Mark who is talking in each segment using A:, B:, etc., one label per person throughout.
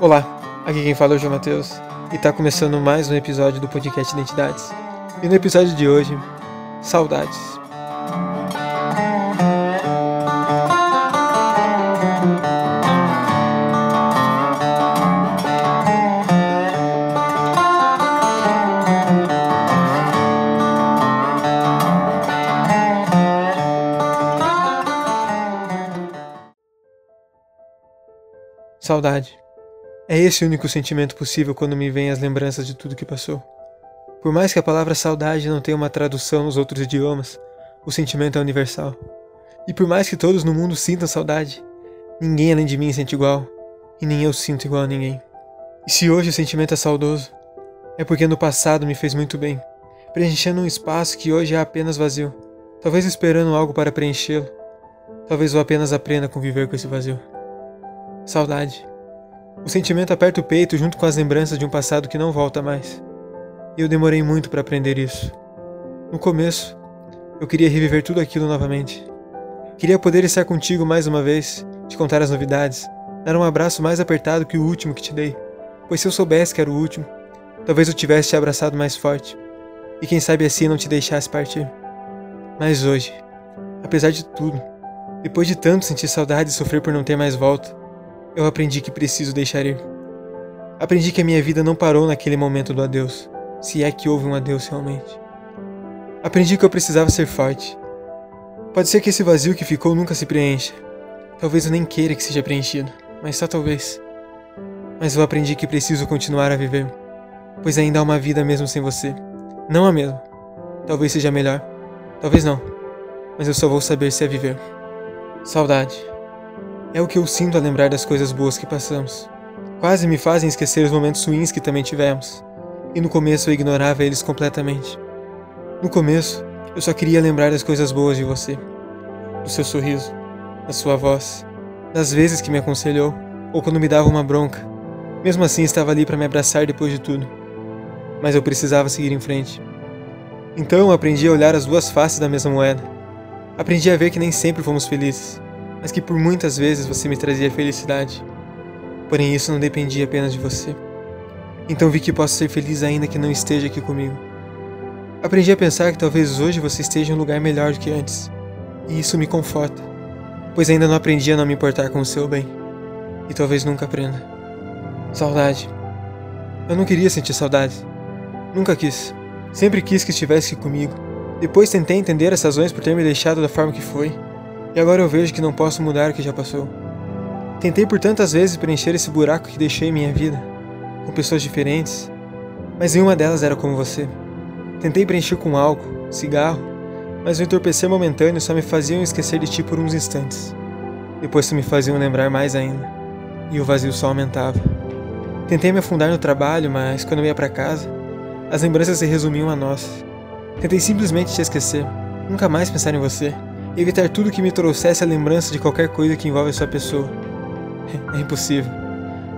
A: Olá, aqui quem fala é o João Matheus e está começando mais um episódio do podcast Identidades. E no episódio de hoje, saudades. Saudade. É esse o único sentimento possível quando me vêm as lembranças de tudo que passou. Por mais que a palavra saudade não tenha uma tradução nos outros idiomas, o sentimento é universal. E por mais que todos no mundo sintam saudade, ninguém além de mim sente igual, e nem eu sinto igual a ninguém. E se hoje o sentimento é saudoso, é porque no passado me fez muito bem, preenchendo um espaço que hoje é apenas vazio, talvez esperando algo para preenchê-lo. Talvez eu apenas aprenda a conviver com esse vazio. Saudade. O sentimento aperta o peito junto com as lembranças de um passado que não volta mais. E eu demorei muito para aprender isso. No começo, eu queria reviver tudo aquilo novamente. Queria poder estar contigo mais uma vez, te contar as novidades, dar um abraço mais apertado que o último que te dei, pois se eu soubesse que era o último, talvez eu tivesse te abraçado mais forte, e quem sabe assim não te deixasse partir. Mas hoje, apesar de tudo, depois de tanto sentir saudade e sofrer por não ter mais volta, eu aprendi que preciso deixar ir. Aprendi que a minha vida não parou naquele momento do adeus, se é que houve um adeus realmente. Aprendi que eu precisava ser forte. Pode ser que esse vazio que ficou nunca se preencha. Talvez eu nem queira que seja preenchido, mas só talvez. Mas eu aprendi que preciso continuar a viver, pois ainda há uma vida mesmo sem você. Não a mesma. Talvez seja melhor, talvez não, mas eu só vou saber se é viver. Saudade. É o que eu sinto a lembrar das coisas boas que passamos. Quase me fazem esquecer os momentos ruins que também tivemos. E no começo eu ignorava eles completamente. No começo, eu só queria lembrar das coisas boas de você. Do seu sorriso, da sua voz, das vezes que me aconselhou ou quando me dava uma bronca. Mesmo assim, estava ali para me abraçar depois de tudo. Mas eu precisava seguir em frente. Então eu aprendi a olhar as duas faces da mesma moeda. Aprendi a ver que nem sempre fomos felizes mas que por muitas vezes você me trazia felicidade. Porém, isso não dependia apenas de você. Então vi que posso ser feliz ainda que não esteja aqui comigo. Aprendi a pensar que talvez hoje você esteja em um lugar melhor do que antes. E isso me conforta, pois ainda não aprendi a não me importar com o seu bem. E talvez nunca aprenda. Saudade. Eu não queria sentir saudade. Nunca quis. Sempre quis que estivesse comigo. Depois tentei entender as razões por ter me deixado da forma que foi. E agora eu vejo que não posso mudar o que já passou. Tentei por tantas vezes preencher esse buraco que deixei em minha vida, com pessoas diferentes, mas nenhuma delas era como você. Tentei preencher com álcool, cigarro, mas o entorpecer momentâneo só me faziam esquecer de ti por uns instantes. Depois só me faziam lembrar mais ainda, e o vazio só aumentava. Tentei me afundar no trabalho, mas quando eu ia para casa, as lembranças se resumiam a nós. Tentei simplesmente te esquecer, nunca mais pensar em você evitar tudo que me trouxesse a lembrança de qualquer coisa que envolve a sua pessoa. É impossível.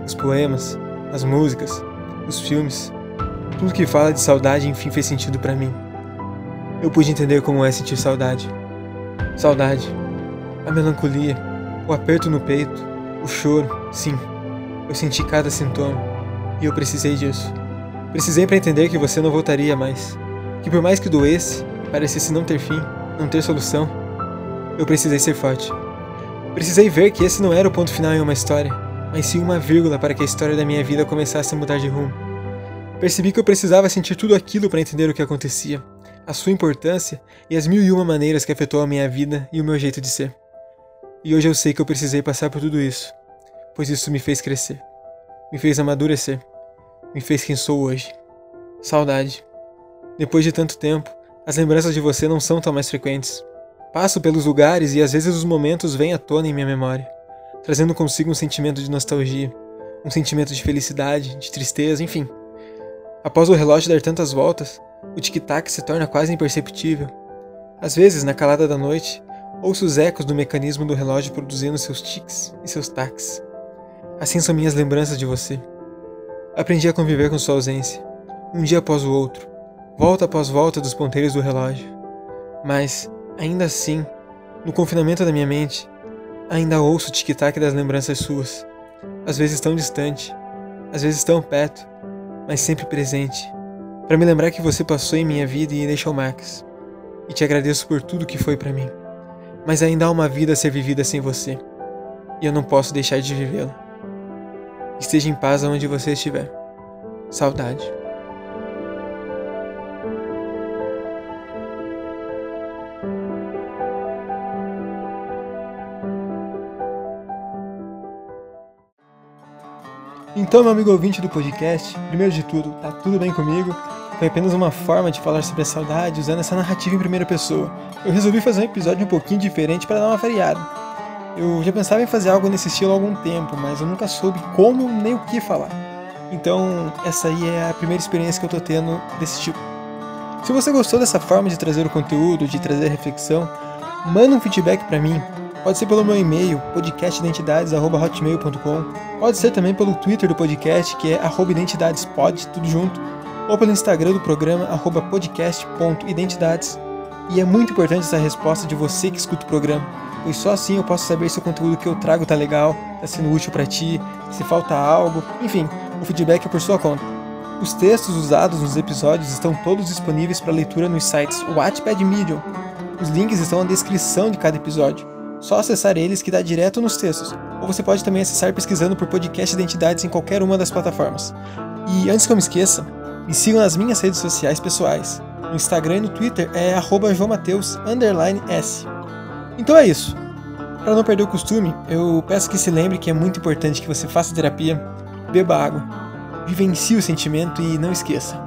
A: Os poemas, as músicas, os filmes, tudo que fala de saudade enfim fez sentido para mim. Eu pude entender como é sentir saudade. Saudade, a melancolia, o aperto no peito, o choro, sim. Eu senti cada sintoma e eu precisei disso. Precisei para entender que você não voltaria mais. Que por mais que doesse, parecesse não ter fim, não ter solução, eu precisei ser forte. Precisei ver que esse não era o ponto final em uma história, mas sim uma vírgula para que a história da minha vida começasse a mudar de rumo. Percebi que eu precisava sentir tudo aquilo para entender o que acontecia, a sua importância e as mil e uma maneiras que afetou a minha vida e o meu jeito de ser. E hoje eu sei que eu precisei passar por tudo isso, pois isso me fez crescer, me fez amadurecer, me fez quem sou hoje. Saudade. Depois de tanto tempo, as lembranças de você não são tão mais frequentes. Passo pelos lugares e às vezes os momentos vêm à tona em minha memória, trazendo consigo um sentimento de nostalgia, um sentimento de felicidade, de tristeza, enfim. Após o relógio dar tantas voltas, o tic-tac se torna quase imperceptível. Às vezes, na calada da noite, ouço os ecos do mecanismo do relógio produzindo seus tics e seus tacs. Assim são minhas lembranças de você. Aprendi a conviver com sua ausência, um dia após o outro, volta após volta dos ponteiros do relógio. Mas, Ainda assim, no confinamento da minha mente, ainda ouço o tic-tac das lembranças suas, às vezes tão distante, às vezes tão perto, mas sempre presente, para me lembrar que você passou em minha vida e deixou marcas. E te agradeço por tudo que foi para mim. Mas ainda há uma vida a ser vivida sem você, e eu não posso deixar de vivê-la. Esteja em paz aonde você estiver. Saudade. Então, meu amigo ouvinte do podcast, primeiro de tudo, tá tudo bem comigo? Foi apenas uma forma de falar sobre a saudade usando essa narrativa em primeira pessoa. Eu resolvi fazer um episódio um pouquinho diferente para dar uma variada. Eu já pensava em fazer algo nesse estilo há algum tempo, mas eu nunca soube como nem o que falar. Então, essa aí é a primeira experiência que eu tô tendo desse tipo. Se você gostou dessa forma de trazer o conteúdo, de trazer a reflexão, manda um feedback para mim Pode ser pelo meu e-mail, podcastidentidades.hotmail.com. Pode ser também pelo Twitter do podcast, que é identidadespod, tudo junto. Ou pelo Instagram do programa, podcast.identidades. E é muito importante essa resposta de você que escuta o programa, pois só assim eu posso saber se o conteúdo que eu trago tá legal, tá sendo útil para ti, se falta algo, enfim, o feedback é por sua conta. Os textos usados nos episódios estão todos disponíveis para leitura nos sites Wattpad Medium. Os links estão na descrição de cada episódio só acessar eles que dá direto nos textos. Ou você pode também acessar pesquisando por podcast identidades em qualquer uma das plataformas. E antes que eu me esqueça, me sigam nas minhas redes sociais pessoais. No Instagram e no Twitter é joamateus_s. Então é isso. Para não perder o costume, eu peço que se lembre que é muito importante que você faça terapia, beba água, vivencie o sentimento e não esqueça.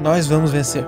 A: Nós vamos vencer.